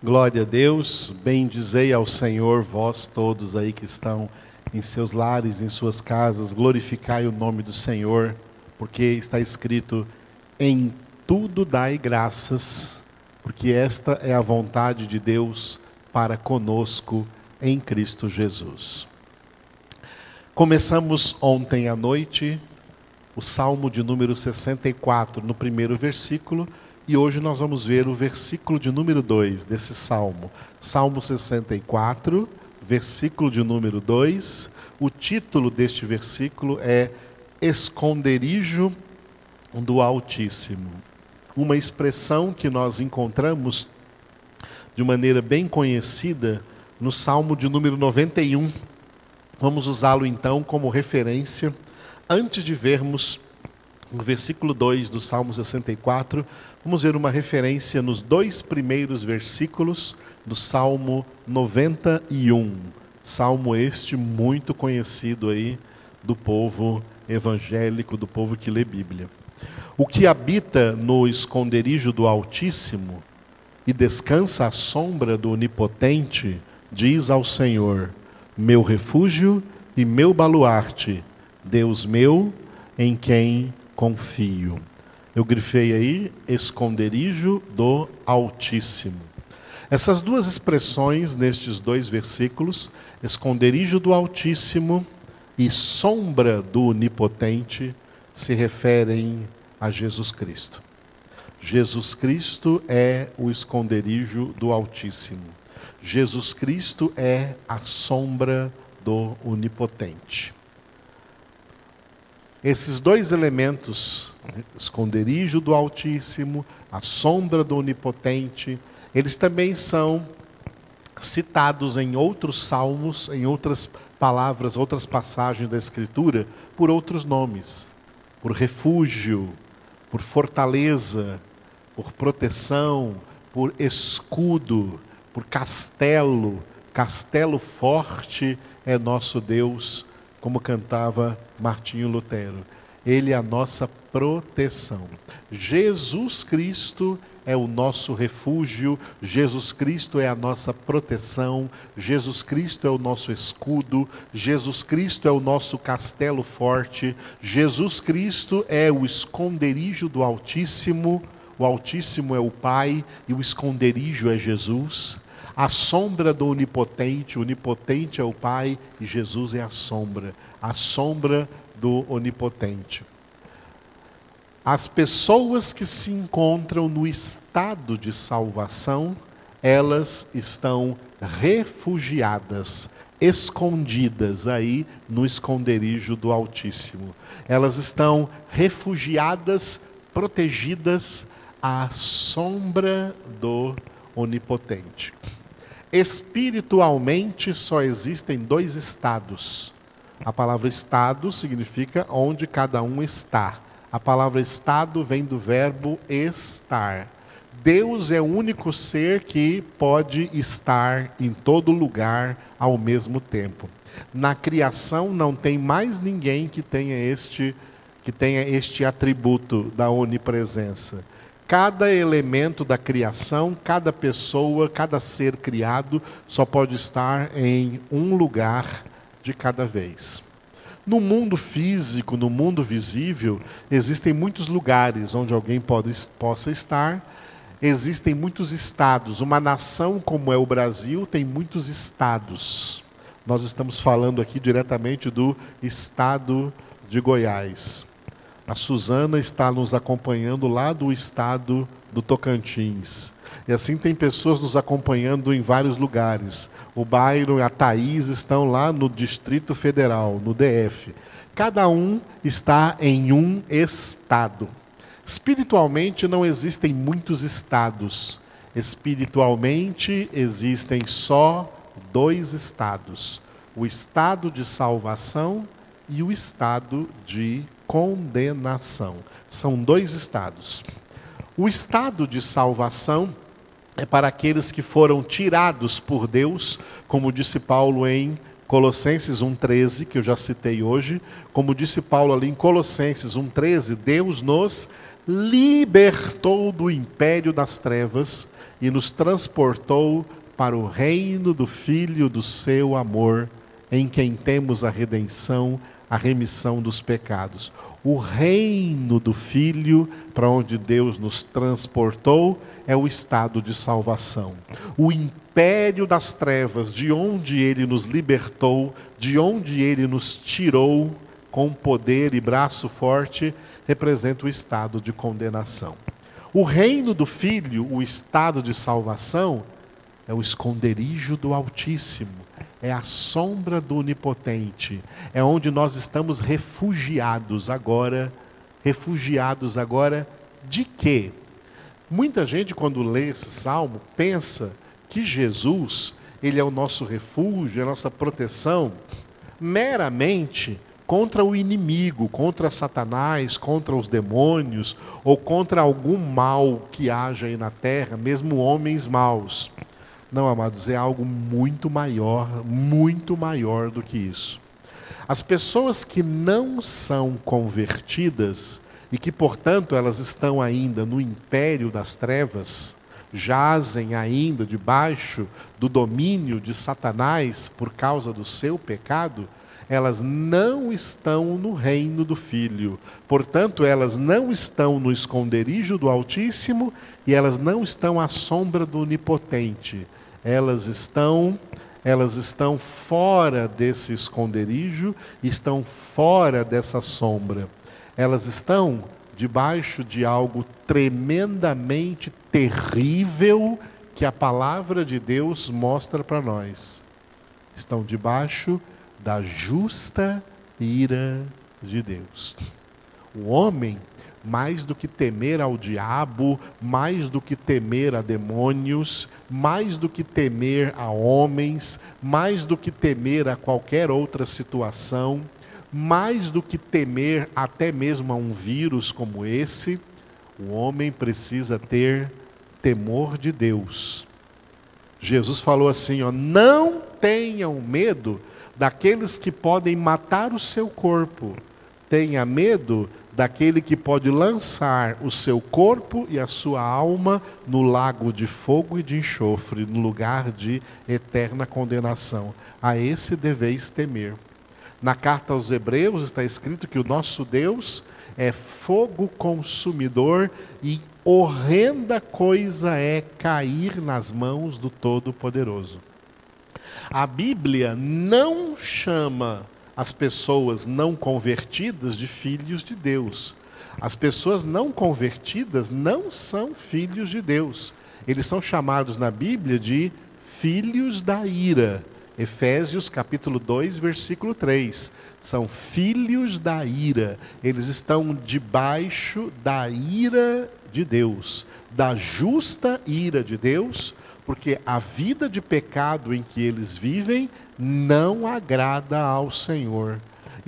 Glória a Deus, bendizei ao Senhor, vós todos aí que estão em seus lares, em suas casas, glorificai o nome do Senhor, porque está escrito: em tudo dai graças, porque esta é a vontade de Deus para conosco em Cristo Jesus. Começamos ontem à noite o Salmo de número 64, no primeiro versículo e hoje nós vamos ver o versículo de número 2 desse salmo. Salmo 64, versículo de número 2. O título deste versículo é Esconderijo do Altíssimo. Uma expressão que nós encontramos de maneira bem conhecida no Salmo de número 91. Vamos usá-lo então como referência antes de vermos no versículo 2 do Salmo 64, vamos ver uma referência nos dois primeiros versículos do Salmo 91. Salmo este muito conhecido aí do povo evangélico, do povo que lê Bíblia. O que habita no esconderijo do Altíssimo e descansa à sombra do Onipotente, diz ao Senhor: Meu refúgio e meu baluarte, Deus meu, em quem confio. Eu grifei aí esconderijo do Altíssimo. Essas duas expressões nestes dois versículos, esconderijo do Altíssimo e sombra do Onipotente, se referem a Jesus Cristo. Jesus Cristo é o esconderijo do Altíssimo. Jesus Cristo é a sombra do Onipotente. Esses dois elementos, esconderijo do Altíssimo, a sombra do Onipotente, eles também são citados em outros salmos, em outras palavras, outras passagens da Escritura, por outros nomes, por refúgio, por fortaleza, por proteção, por escudo, por castelo. Castelo forte é nosso Deus como cantava Martinho Lutero. Ele é a nossa proteção. Jesus Cristo é o nosso refúgio, Jesus Cristo é a nossa proteção, Jesus Cristo é o nosso escudo, Jesus Cristo é o nosso castelo forte, Jesus Cristo é o esconderijo do Altíssimo, o Altíssimo é o Pai e o esconderijo é Jesus a sombra do onipotente, o onipotente é o Pai e Jesus é a sombra, a sombra do onipotente. As pessoas que se encontram no estado de salvação, elas estão refugiadas, escondidas aí no esconderijo do Altíssimo. Elas estão refugiadas, protegidas à sombra do Onipotente. Espiritualmente só existem dois estados. A palavra estado significa onde cada um está. A palavra estado vem do verbo estar. Deus é o único ser que pode estar em todo lugar ao mesmo tempo. Na criação não tem mais ninguém que tenha este que tenha este atributo da onipresença. Cada elemento da criação, cada pessoa, cada ser criado só pode estar em um lugar de cada vez. No mundo físico, no mundo visível, existem muitos lugares onde alguém pode, possa estar, existem muitos estados. Uma nação como é o Brasil tem muitos estados. Nós estamos falando aqui diretamente do estado de Goiás. A Suzana está nos acompanhando lá do estado do Tocantins. E assim tem pessoas nos acompanhando em vários lugares. O Byron e a Thaís estão lá no Distrito Federal, no DF. Cada um está em um estado. Espiritualmente não existem muitos estados. Espiritualmente existem só dois estados: o estado de salvação e o estado de condenação. São dois estados. O estado de salvação é para aqueles que foram tirados por Deus, como disse Paulo em Colossenses 1,13, que eu já citei hoje, como disse Paulo ali em Colossenses 1,13, Deus nos libertou do império das trevas e nos transportou para o reino do Filho do seu amor, em quem temos a redenção, a remissão dos pecados. O reino do Filho, para onde Deus nos transportou, é o estado de salvação. O império das trevas, de onde ele nos libertou, de onde ele nos tirou com poder e braço forte, representa o estado de condenação. O reino do Filho, o estado de salvação, é o esconderijo do Altíssimo, é a sombra do Onipotente, é onde nós estamos refugiados agora. Refugiados agora de quê? Muita gente, quando lê esse salmo, pensa que Jesus, ele é o nosso refúgio, é a nossa proteção, meramente contra o inimigo, contra Satanás, contra os demônios, ou contra algum mal que haja aí na terra, mesmo homens maus. Não, amados, é algo muito maior, muito maior do que isso. As pessoas que não são convertidas, e que, portanto, elas estão ainda no império das trevas, jazem ainda debaixo do domínio de Satanás por causa do seu pecado, elas não estão no reino do Filho. Portanto, elas não estão no esconderijo do Altíssimo e elas não estão à sombra do Onipotente. Elas estão elas estão fora desse esconderijo, estão fora dessa sombra elas estão debaixo de algo tremendamente terrível que a palavra de Deus mostra para nós. Estão debaixo da justa ira de Deus. O homem, mais do que temer ao diabo, mais do que temer a demônios, mais do que temer a homens, mais do que temer a qualquer outra situação, mais do que temer até mesmo a um vírus como esse, o homem precisa ter temor de Deus. Jesus falou assim: ó, não tenham medo daqueles que podem matar o seu corpo, tenha medo daquele que pode lançar o seu corpo e a sua alma no lago de fogo e de enxofre, no lugar de eterna condenação. A esse deveis temer. Na carta aos Hebreus está escrito que o nosso Deus é fogo consumidor e horrenda coisa é cair nas mãos do Todo-Poderoso. A Bíblia não chama as pessoas não convertidas de filhos de Deus. As pessoas não convertidas não são filhos de Deus. Eles são chamados na Bíblia de filhos da ira. Efésios capítulo 2, versículo 3. São filhos da ira. Eles estão debaixo da ira de Deus, da justa ira de Deus, porque a vida de pecado em que eles vivem não agrada ao Senhor.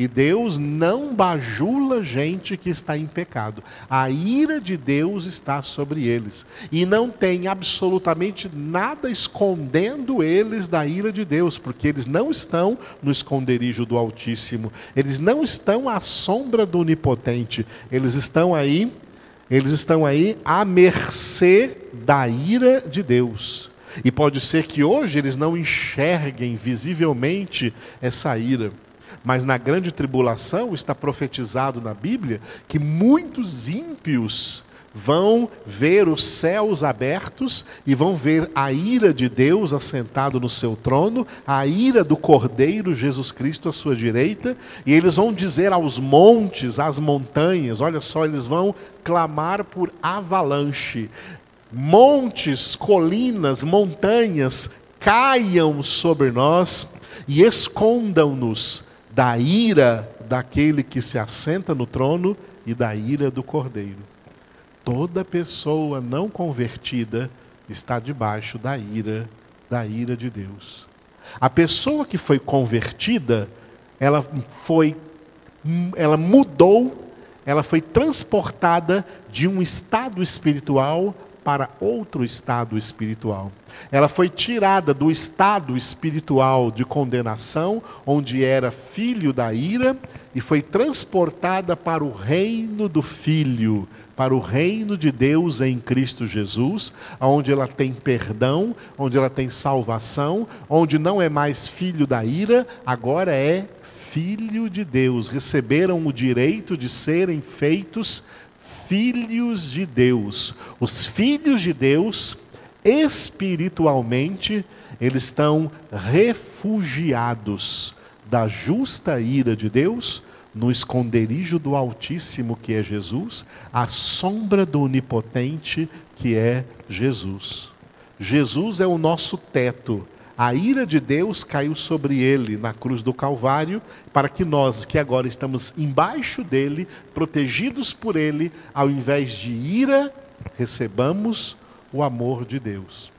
E Deus não bajula gente que está em pecado. A ira de Deus está sobre eles. E não tem absolutamente nada escondendo eles da ira de Deus, porque eles não estão no esconderijo do Altíssimo. Eles não estão à sombra do Onipotente. Eles estão aí, eles estão aí à mercê da ira de Deus. E pode ser que hoje eles não enxerguem visivelmente essa ira. Mas na grande tribulação está profetizado na Bíblia que muitos ímpios vão ver os céus abertos e vão ver a ira de Deus assentado no seu trono, a ira do Cordeiro Jesus Cristo à sua direita, e eles vão dizer aos montes, às montanhas, olha só, eles vão clamar por avalanche. Montes, colinas, montanhas, caiam sobre nós e escondam-nos da ira daquele que se assenta no trono e da ira do cordeiro. Toda pessoa não convertida está debaixo da ira, da ira de Deus. A pessoa que foi convertida, ela foi ela mudou, ela foi transportada de um estado espiritual para outro estado espiritual. Ela foi tirada do estado espiritual de condenação, onde era filho da ira, e foi transportada para o reino do Filho, para o reino de Deus em Cristo Jesus, onde ela tem perdão, onde ela tem salvação, onde não é mais filho da ira, agora é filho de Deus. Receberam o direito de serem feitos filhos de Deus. Os filhos de Deus, espiritualmente, eles estão refugiados da justa ira de Deus, no esconderijo do Altíssimo, que é Jesus, à sombra do Onipotente, que é Jesus. Jesus é o nosso teto, a ira de Deus caiu sobre ele na cruz do Calvário, para que nós, que agora estamos embaixo dele, protegidos por ele, ao invés de ira, recebamos o amor de Deus.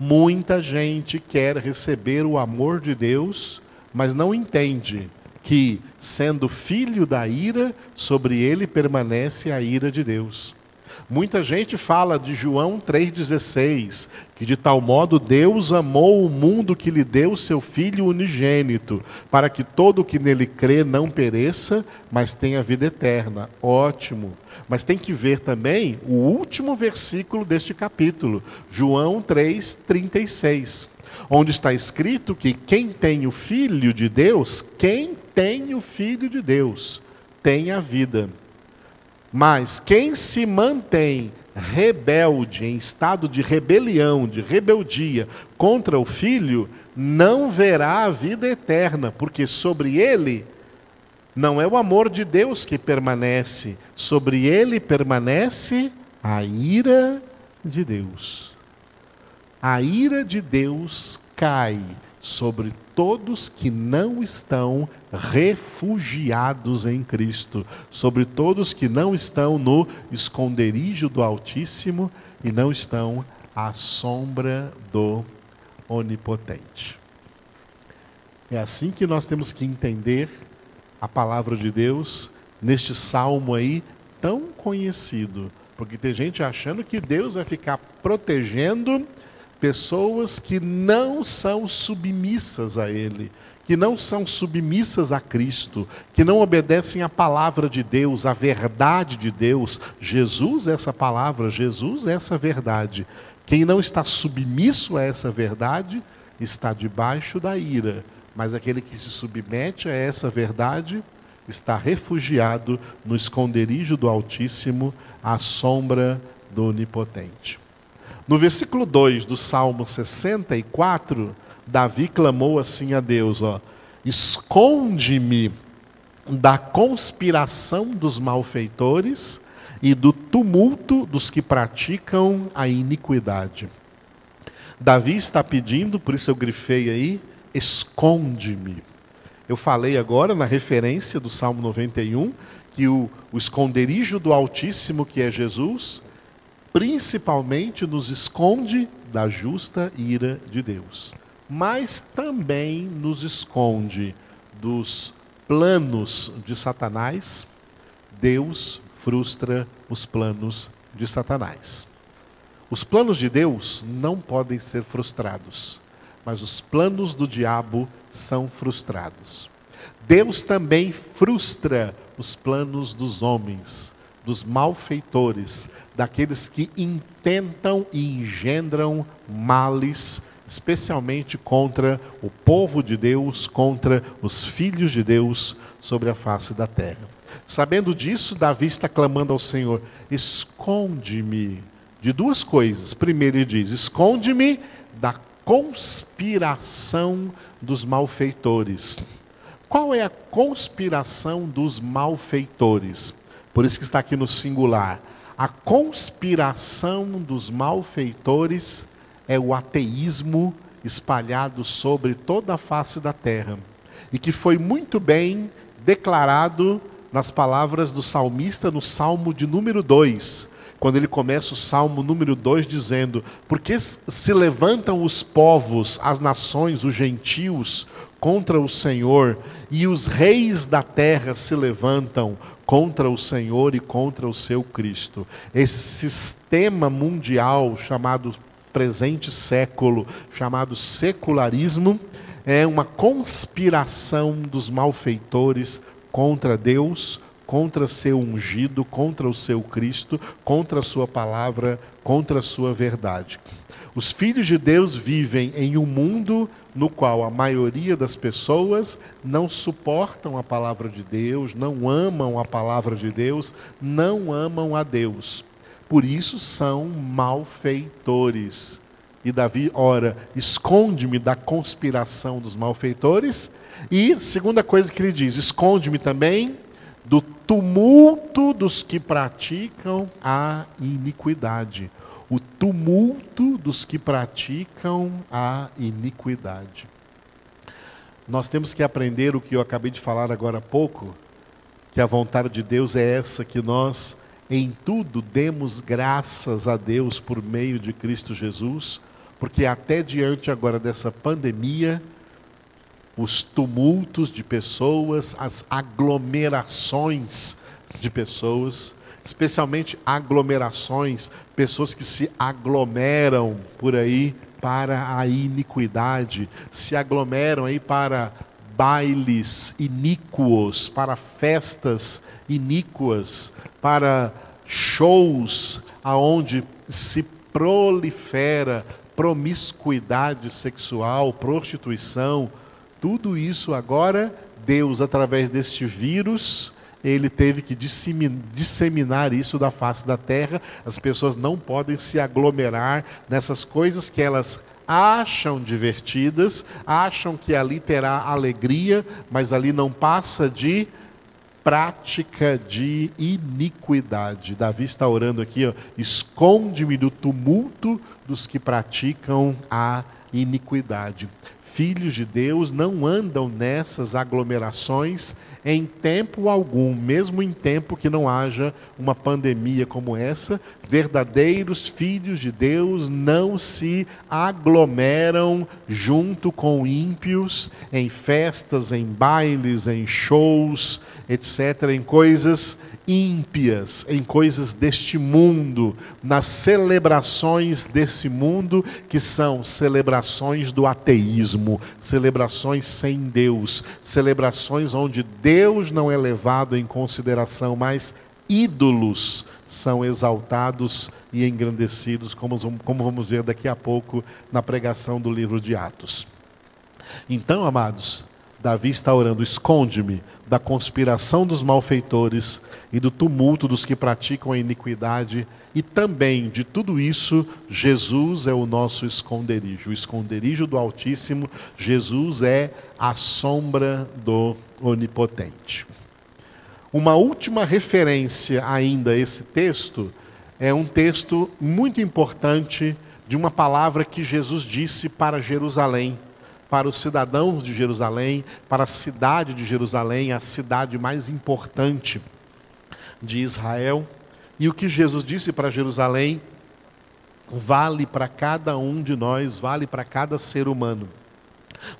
Muita gente quer receber o amor de Deus, mas não entende que, sendo filho da ira, sobre ele permanece a ira de Deus. Muita gente fala de João 3,16, que de tal modo Deus amou o mundo que lhe deu seu Filho unigênito, para que todo o que nele crê não pereça, mas tenha vida eterna. Ótimo. Mas tem que ver também o último versículo deste capítulo, João 3,36, onde está escrito que quem tem o Filho de Deus, quem tem o Filho de Deus, tem a vida. Mas quem se mantém rebelde, em estado de rebelião, de rebeldia contra o filho, não verá a vida eterna, porque sobre ele não é o amor de Deus que permanece, sobre ele permanece a ira de Deus. A ira de Deus cai sobre todos que não estão refugiados em Cristo, sobre todos que não estão no esconderijo do Altíssimo e não estão à sombra do Onipotente. É assim que nós temos que entender a palavra de Deus neste salmo aí tão conhecido, porque tem gente achando que Deus vai ficar protegendo pessoas que não são submissas a Ele, que não são submissas a Cristo, que não obedecem à palavra de Deus, à verdade de Deus. Jesus é essa palavra, Jesus é essa verdade. Quem não está submisso a essa verdade está debaixo da ira, mas aquele que se submete a essa verdade está refugiado no esconderijo do Altíssimo, à sombra do Onipotente. No versículo 2 do Salmo 64, Davi clamou assim a Deus: ó, Esconde-me da conspiração dos malfeitores e do tumulto dos que praticam a iniquidade. Davi está pedindo, por isso eu grifei aí, esconde-me. Eu falei agora na referência do Salmo 91 que o, o esconderijo do Altíssimo, que é Jesus, principalmente nos esconde da justa ira de Deus, mas também nos esconde dos planos de Satanás. Deus frustra os planos de Satanás. Os planos de Deus não podem ser frustrados, mas os planos do diabo são frustrados. Deus também frustra os planos dos homens, dos malfeitores, daqueles que intentam e engendram males, especialmente contra o povo de Deus, contra os filhos de Deus sobre a face da terra. Sabendo disso, Davi está clamando ao Senhor: esconde-me de duas coisas. Primeiro, ele diz: esconde-me da conspiração dos malfeitores. Qual é a conspiração dos malfeitores? Por isso que está aqui no singular. A conspiração dos malfeitores é o ateísmo espalhado sobre toda a face da terra. E que foi muito bem declarado nas palavras do salmista no Salmo de número 2, quando ele começa o Salmo número 2 dizendo: Porque se levantam os povos, as nações, os gentios contra o Senhor, e os reis da terra se levantam contra o Senhor e contra o seu Cristo. Esse sistema mundial chamado presente século, chamado secularismo, é uma conspiração dos malfeitores contra Deus, contra seu ungido, contra o seu Cristo, contra a sua palavra, contra a sua verdade. Os filhos de Deus vivem em um mundo no qual a maioria das pessoas não suportam a palavra de Deus, não amam a palavra de Deus, não amam a Deus. Por isso são malfeitores. E Davi ora: esconde-me da conspiração dos malfeitores. E, segunda coisa que ele diz: esconde-me também do tumulto dos que praticam a iniquidade o tumulto dos que praticam a iniquidade. Nós temos que aprender o que eu acabei de falar agora há pouco, que a vontade de Deus é essa que nós em tudo demos graças a Deus por meio de Cristo Jesus, porque até diante agora dessa pandemia, os tumultos de pessoas, as aglomerações de pessoas, especialmente aglomerações, pessoas que se aglomeram por aí para a iniquidade, se aglomeram aí para bailes iníquos, para festas iníquas, para shows aonde se prolifera promiscuidade sexual, prostituição, tudo isso agora Deus através deste vírus ele teve que disseminar isso da face da terra. As pessoas não podem se aglomerar nessas coisas que elas acham divertidas, acham que ali terá alegria, mas ali não passa de prática de iniquidade. Davi está orando aqui, esconde-me do tumulto dos que praticam a iniquidade. Filhos de Deus não andam nessas aglomerações em tempo algum, mesmo em tempo que não haja uma pandemia como essa, verdadeiros filhos de Deus não se aglomeram junto com ímpios em festas, em bailes, em shows, etc., em coisas ímpias, em coisas deste mundo, nas celebrações desse mundo, que são celebrações do ateísmo, celebrações sem Deus, celebrações onde Deus não é levado em consideração, mas ídolos são exaltados e engrandecidos, como, como vamos ver daqui a pouco na pregação do livro de Atos. Então, amados, Davi está orando: esconde-me da conspiração dos malfeitores e do tumulto dos que praticam a iniquidade, e também de tudo isso, Jesus é o nosso esconderijo. O esconderijo do Altíssimo, Jesus é a sombra do Onipotente. Uma última referência ainda a esse texto é um texto muito importante de uma palavra que Jesus disse para Jerusalém para os cidadãos de Jerusalém, para a cidade de Jerusalém, a cidade mais importante de Israel. E o que Jesus disse para Jerusalém vale para cada um de nós, vale para cada ser humano.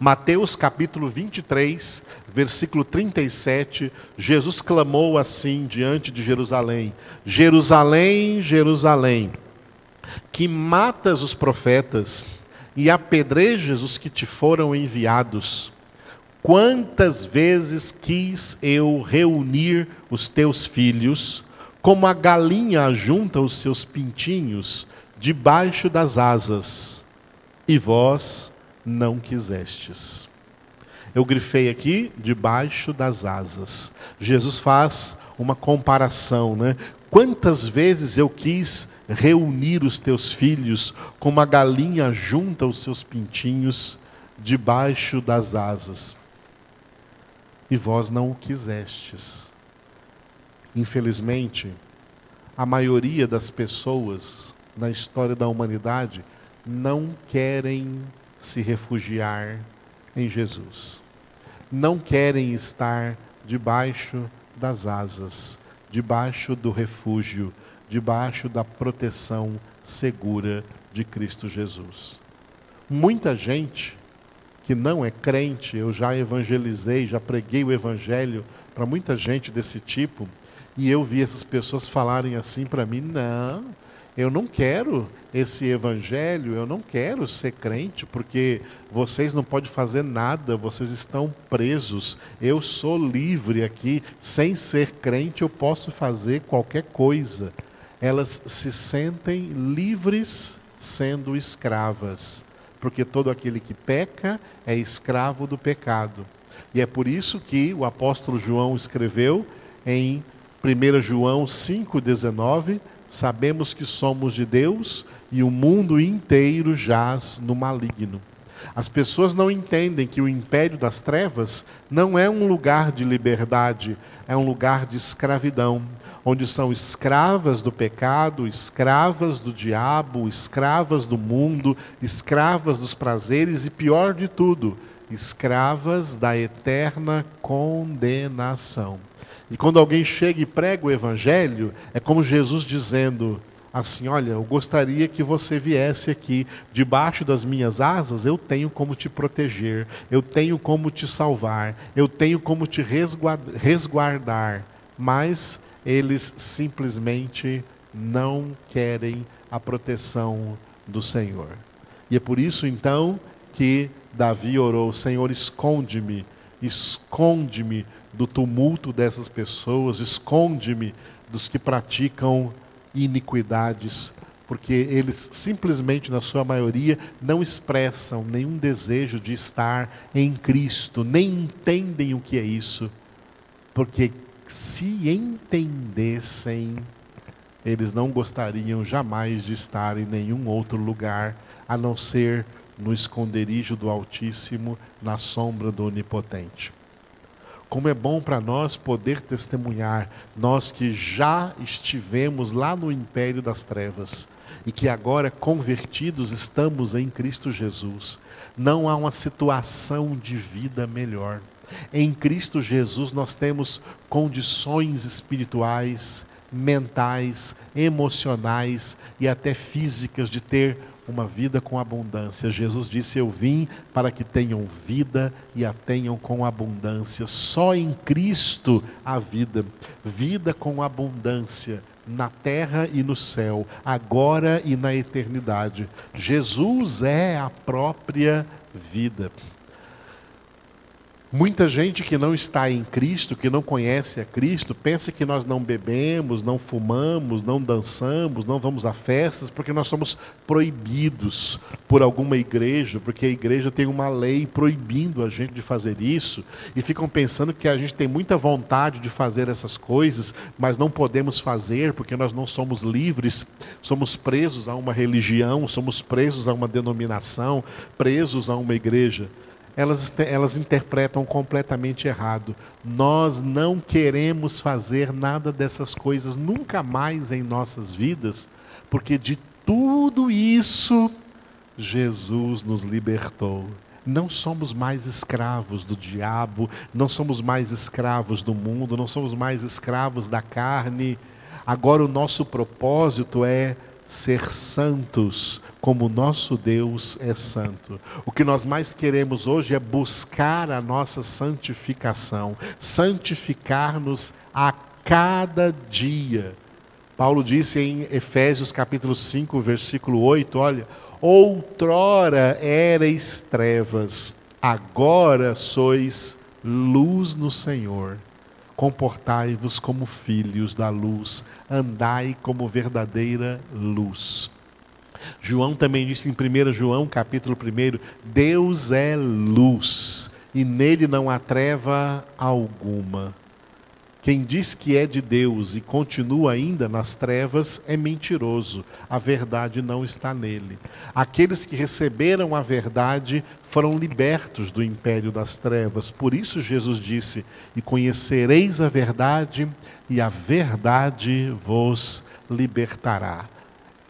Mateus capítulo 23, versículo 37, Jesus clamou assim diante de Jerusalém: Jerusalém, Jerusalém, que matas os profetas e apedrejas os que te foram enviados. Quantas vezes quis eu reunir os teus filhos, como a galinha junta os seus pintinhos debaixo das asas, e vós não quisestes. Eu grifei aqui debaixo das asas. Jesus faz uma comparação, né? Quantas vezes eu quis reunir os teus filhos, como a galinha junta os seus pintinhos debaixo das asas. E vós não o quisestes. Infelizmente, a maioria das pessoas na história da humanidade não querem se refugiar em Jesus. Não querem estar debaixo das asas, debaixo do refúgio debaixo da proteção segura de Cristo Jesus. Muita gente que não é crente, eu já evangelizei, já preguei o evangelho para muita gente desse tipo, E eu vi essas pessoas falarem assim para mim: não, eu não quero esse evangelho, eu não quero ser crente, porque vocês não podem fazer nada, vocês estão presos. Eu sou livre aqui, sem ser crente, eu posso fazer qualquer coisa. Elas se sentem livres sendo escravas, porque todo aquele que peca é escravo do pecado. E é por isso que o apóstolo João escreveu em 1 João 5,19 Sabemos que somos de Deus e o mundo inteiro jaz no maligno. As pessoas não entendem que o império das trevas não é um lugar de liberdade, é um lugar de escravidão, onde são escravas do pecado, escravas do diabo, escravas do mundo, escravas dos prazeres e, pior de tudo, escravas da eterna condenação. E quando alguém chega e prega o evangelho, é como Jesus dizendo assim: Olha, eu gostaria que você viesse aqui, debaixo das minhas asas, eu tenho como te proteger, eu tenho como te salvar, eu tenho como te resguardar. Mas eles simplesmente não querem a proteção do Senhor. E é por isso então que Davi orou: Senhor, esconde-me, esconde-me do tumulto dessas pessoas, esconde-me dos que praticam iniquidades, porque eles simplesmente, na sua maioria, não expressam nenhum desejo de estar em Cristo, nem entendem o que é isso, porque se entendessem, eles não gostariam jamais de estar em nenhum outro lugar a não ser no esconderijo do Altíssimo, na sombra do Onipotente. Como é bom para nós poder testemunhar, nós que já estivemos lá no império das trevas e que agora convertidos estamos em Cristo Jesus. Não há uma situação de vida melhor. Em Cristo Jesus nós temos condições espirituais, mentais, emocionais e até físicas de ter uma vida com abundância. Jesus disse: Eu vim para que tenham vida e a tenham com abundância. Só em Cristo há vida. Vida com abundância na terra e no céu, agora e na eternidade. Jesus é a própria vida. Muita gente que não está em Cristo, que não conhece a Cristo, pensa que nós não bebemos, não fumamos, não dançamos, não vamos a festas, porque nós somos proibidos por alguma igreja, porque a igreja tem uma lei proibindo a gente de fazer isso, e ficam pensando que a gente tem muita vontade de fazer essas coisas, mas não podemos fazer porque nós não somos livres, somos presos a uma religião, somos presos a uma denominação, presos a uma igreja elas, elas interpretam completamente errado. Nós não queremos fazer nada dessas coisas nunca mais em nossas vidas, porque de tudo isso Jesus nos libertou. Não somos mais escravos do diabo, não somos mais escravos do mundo, não somos mais escravos da carne. Agora o nosso propósito é ser santos, como nosso Deus é santo. O que nós mais queremos hoje é buscar a nossa santificação, santificar-nos a cada dia. Paulo disse em Efésios capítulo 5, versículo 8, olha, outrora erais trevas, agora sois luz no Senhor. Comportai-vos como filhos da luz, andai como verdadeira luz. João também disse em 1 João, capítulo 1, Deus é luz, e nele não há treva alguma. Quem diz que é de Deus e continua ainda nas trevas é mentiroso, a verdade não está nele. Aqueles que receberam a verdade foram libertos do império das trevas. Por isso Jesus disse: E conhecereis a verdade, e a verdade vos libertará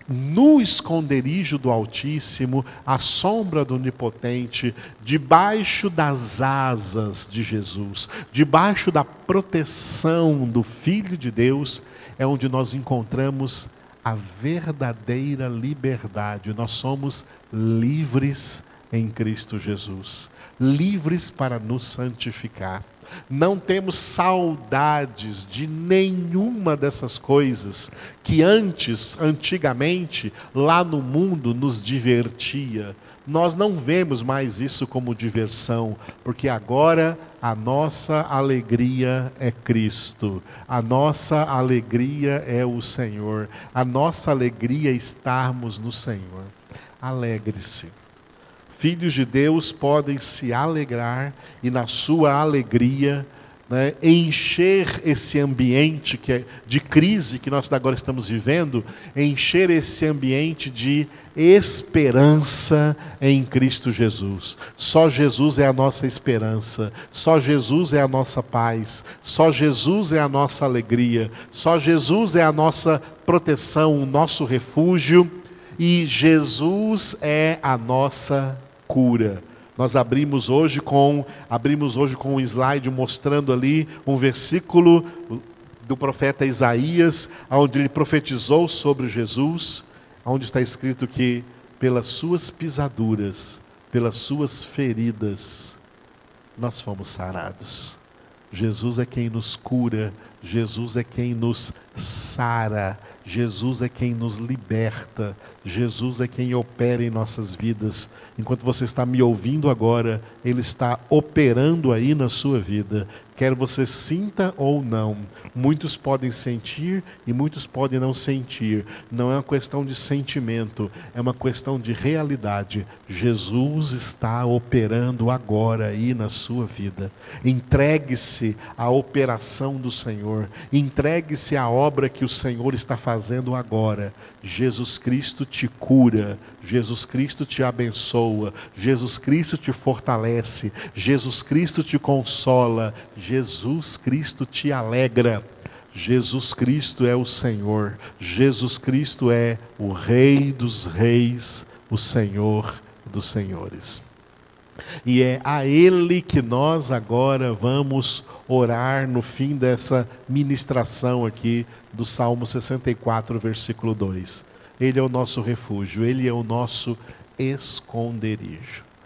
no esconderijo do Altíssimo, à sombra do Onipotente, debaixo das asas de Jesus, debaixo da proteção do Filho de Deus, é onde nós encontramos a verdadeira liberdade. Nós somos livres em Cristo Jesus, livres para nos santificar. Não temos saudades de nenhuma dessas coisas que antes, antigamente, lá no mundo nos divertia. Nós não vemos mais isso como diversão, porque agora a nossa alegria é Cristo, a nossa alegria é o Senhor, a nossa alegria é estarmos no Senhor. Alegre-se. Filhos de Deus podem se alegrar e, na sua alegria, né, encher esse ambiente que é de crise que nós agora estamos vivendo, encher esse ambiente de esperança em Cristo Jesus. Só Jesus é a nossa esperança, só Jesus é a nossa paz, só Jesus é a nossa alegria, só Jesus é a nossa proteção, o nosso refúgio e Jesus é a nossa cura. Nós abrimos hoje com abrimos hoje com um slide mostrando ali um versículo do profeta Isaías, onde ele profetizou sobre Jesus, onde está escrito que pelas suas pisaduras, pelas suas feridas, nós fomos sarados. Jesus é quem nos cura, Jesus é quem nos sara, Jesus é quem nos liberta, Jesus é quem opera em nossas vidas. Enquanto você está me ouvindo agora, Ele está operando aí na sua vida, quer você sinta ou não. Muitos podem sentir e muitos podem não sentir. Não é uma questão de sentimento, é uma questão de realidade. Jesus está operando agora aí na sua vida. Entregue-se à operação do Senhor, entregue-se à obra que o Senhor está fazendo agora. Jesus Cristo te cura, Jesus Cristo te abençoa, Jesus Cristo te fortalece, Jesus Cristo te consola, Jesus Cristo te alegra. Jesus Cristo é o Senhor, Jesus Cristo é o Rei dos Reis, o Senhor dos Senhores. E é a Ele que nós agora vamos orar no fim dessa ministração aqui do Salmo 64, versículo 2. Ele é o nosso refúgio, Ele é o nosso esconderijo.